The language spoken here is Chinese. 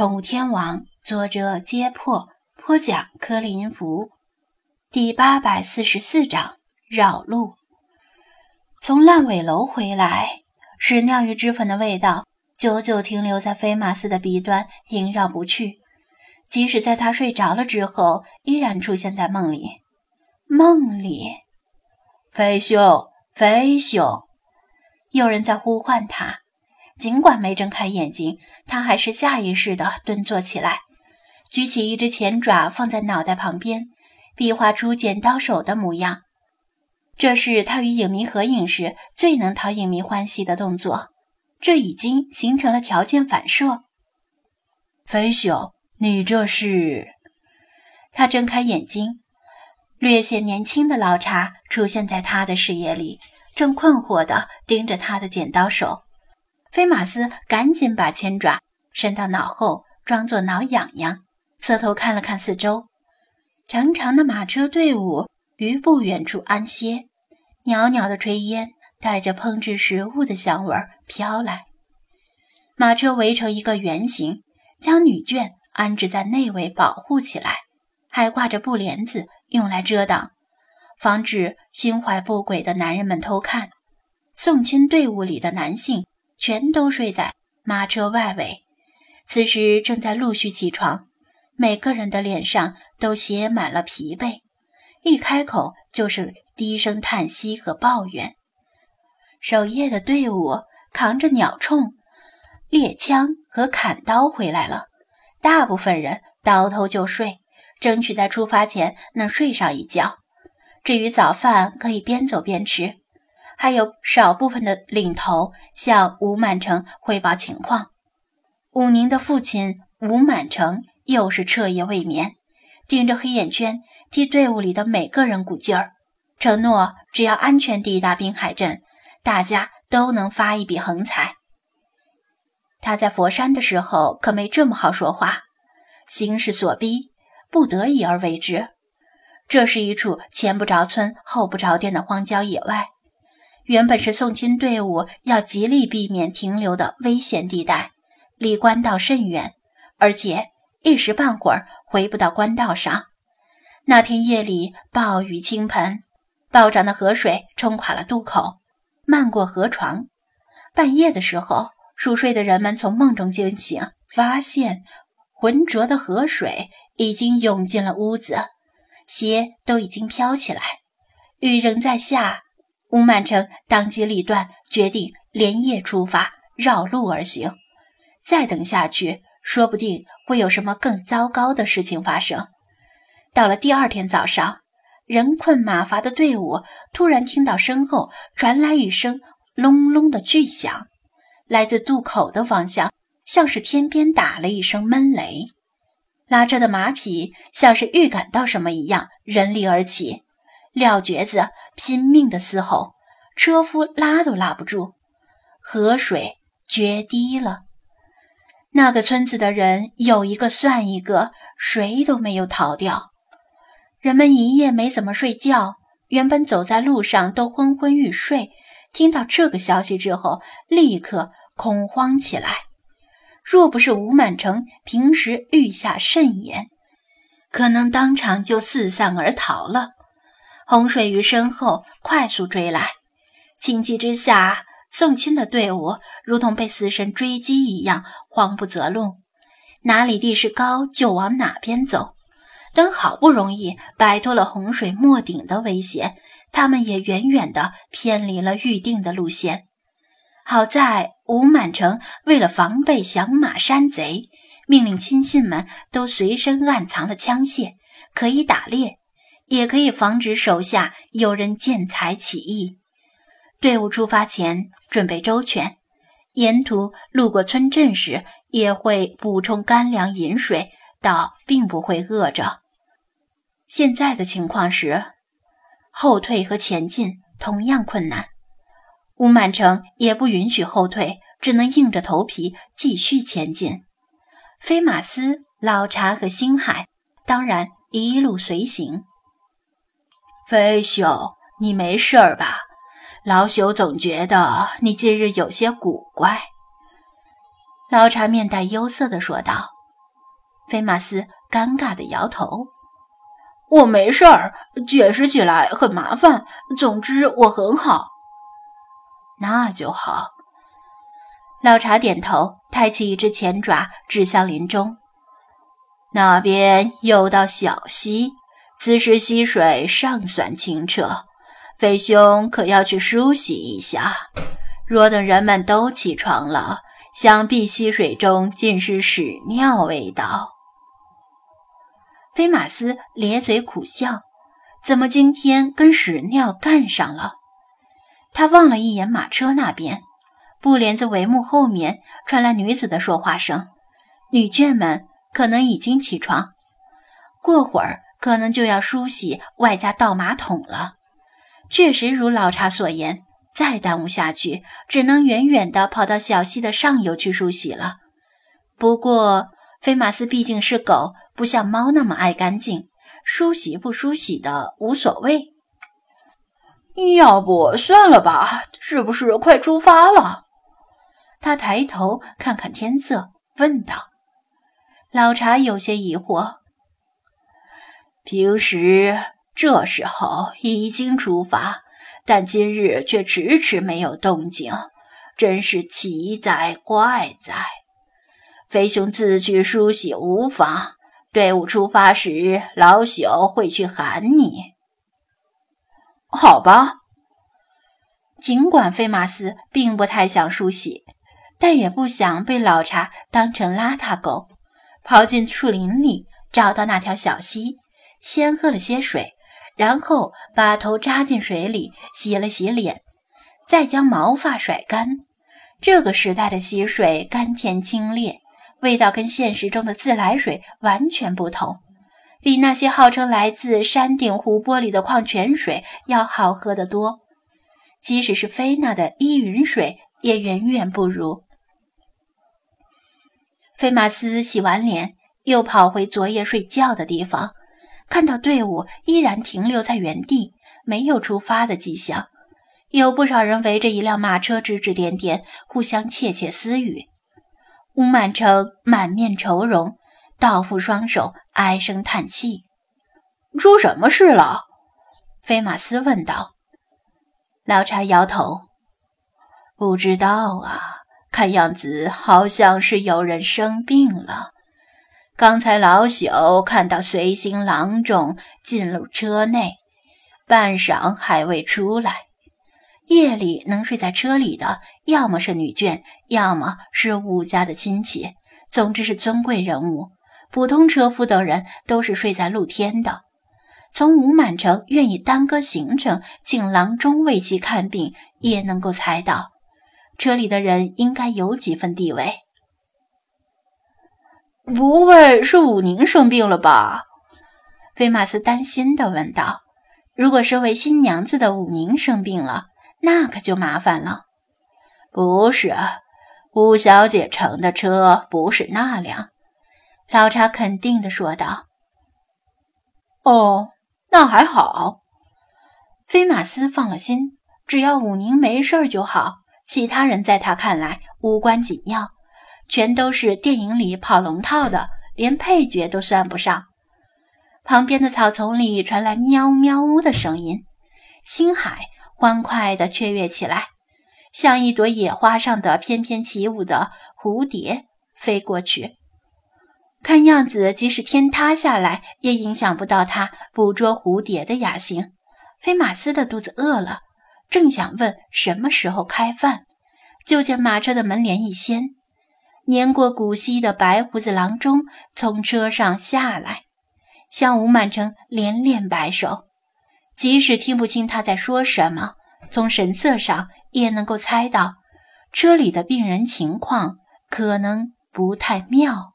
宠物天王》，作者：揭破，播讲：柯林福。第八百四十四章：绕路。从烂尾楼回来，屎尿与脂粉的味道久久停留在菲马斯的鼻端，萦绕不去。即使在他睡着了之后，依然出现在梦里。梦里，飞兄，飞兄，有人在呼唤他。尽管没睁开眼睛，他还是下意识地蹲坐起来，举起一只前爪放在脑袋旁边，比划出剪刀手的模样。这是他与影迷合影时最能讨影迷欢喜的动作。这已经形成了条件反射。飞熊，你这是？他睁开眼睛，略显年轻的老茶出现在他的视野里，正困惑地盯着他的剪刀手。菲马斯赶紧把前爪伸到脑后，装作挠痒痒，侧头看了看四周。长长的马车队伍于不远处安歇，袅袅的炊烟带着烹制食物的香味飘来。马车围成一个圆形，将女眷安置在内围保护起来，还挂着布帘子用来遮挡，防止心怀不轨的男人们偷看。送亲队伍里的男性。全都睡在马车外围，此时正在陆续起床，每个人的脸上都写满了疲惫，一开口就是低声叹息和抱怨。守夜的队伍扛着鸟铳、猎枪和砍刀回来了，大部分人倒头就睡，争取在出发前能睡上一觉。至于早饭，可以边走边吃。还有少部分的领头向吴满成汇报情况。武宁的父亲吴满成又是彻夜未眠，盯着黑眼圈，替队伍里的每个人鼓劲儿，承诺只要安全抵达滨海镇，大家都能发一笔横财。他在佛山的时候可没这么好说话，形势所逼，不得已而为之。这是一处前不着村后不着店的荒郊野外。原本是送亲队伍要极力避免停留的危险地带，离官道甚远，而且一时半会儿回不到官道上。那天夜里暴雨倾盆，暴涨的河水冲垮了渡口，漫过河床。半夜的时候，熟睡的人们从梦中惊醒，发现浑浊的河水已经涌进了屋子，鞋都已经飘起来，雨仍在下。吴满成当机立断，决定连夜出发，绕路而行。再等下去，说不定会有什么更糟糕的事情发生。到了第二天早上，人困马乏的队伍突然听到身后传来一声隆隆的巨响，来自渡口的方向，像是天边打了一声闷雷。拉车的马匹像是预感到什么一样，人力而起。撂蹶子拼命的嘶吼，车夫拉都拉不住，河水决堤了。那个村子的人有一个算一个，谁都没有逃掉。人们一夜没怎么睡觉，原本走在路上都昏昏欲睡，听到这个消息之后，立刻恐慌起来。若不是吴满成平时御下甚严，可能当场就四散而逃了。洪水于身后快速追来，情急之下，送亲的队伍如同被死神追击一样，慌不择路，哪里地势高就往哪边走。等好不容易摆脱了洪水没顶的危险，他们也远远地偏离了预定的路线。好在吴满城为了防备响马山贼，命令亲信们都随身暗藏了枪械，可以打猎。也可以防止手下有人见财起意。队伍出发前准备周全，沿途路过村镇时也会补充干粮饮水，倒并不会饿着。现在的情况是，后退和前进同样困难。吴满成也不允许后退，只能硬着头皮继续前进。飞马斯、老查和星海当然一路随行。飞兄，你没事儿吧？老朽总觉得你近日有些古怪。老茶面带忧色地说道：“菲马斯尴尬的摇头：“我没事儿，解释起来很麻烦。总之，我很好。”那就好。老茶点头，抬起一只前爪指向林中，那边有道小溪，此时溪水尚算清澈，飞兄可要去梳洗一下。若等人们都起床了，想必溪水中尽是屎尿味道。菲马斯咧嘴苦笑，怎么今天跟屎尿干上了？他望了一眼马车那边。布帘子帷幕后面传来女子的说话声，女眷们可能已经起床，过会儿可能就要梳洗外加倒马桶了。确实如老茶所言，再耽误下去，只能远远地跑到小溪的上游去梳洗了。不过菲马斯毕竟是狗，不像猫那么爱干净，梳洗不梳洗的无所谓。要不算了吧？是不是快出发了？他抬头看看天色，问道：“老茶有些疑惑。平时这时候已经出发，但今日却迟迟没有动静，真是奇哉怪哉。飞熊自去梳洗无妨，队伍出发时，老朽会去喊你。好吧。”尽管菲马斯并不太想梳洗。但也不想被老茶当成邋遢狗，跑进树林里，找到那条小溪，先喝了些水，然后把头扎进水里洗了洗脸，再将毛发甩干。这个时代的溪水甘甜清冽，味道跟现实中的自来水完全不同，比那些号称来自山顶湖泊里的矿泉水要好喝得多。即使是菲娜的依云水，也远远不如。菲马斯洗完脸，又跑回昨夜睡觉的地方，看到队伍依然停留在原地，没有出发的迹象。有不少人围着一辆马车指指点点，互相窃窃私语。吴满城满面愁容，倒伏双手，唉声叹气：“出什么事了？”菲马斯问道。老查摇头：“不知道啊。”看样子好像是有人生病了。刚才老朽看到随行郎中进入车内，半晌还未出来。夜里能睡在车里的，要么是女眷，要么是武家的亲戚，总之是尊贵人物。普通车夫等人都是睡在露天的。从吴满城愿意耽搁行程，请郎中为其看病，也能够猜到。车里的人应该有几分地位，不会是武宁生病了吧？菲马斯担心地问道。如果身为新娘子的武宁生病了，那可就麻烦了。不是，吴小姐乘的车不是那辆。老查肯定地说道。哦，那还好。菲马斯放了心，只要武宁没事就好。其他人在他看来无关紧要，全都是电影里跑龙套的，连配角都算不上。旁边的草丛里传来喵喵呜的声音，星海欢快地雀跃起来，像一朵野花上的翩翩起舞的蝴蝶飞过去。看样子，即使天塌下来，也影响不到他捕捉蝴蝶的雅兴。菲马斯的肚子饿了。正想问什么时候开饭，就见马车的门帘一掀，年过古稀的白胡子郎中从车上下来，向吴满城连连摆手。即使听不清他在说什么，从神色上也能够猜到，车里的病人情况可能不太妙。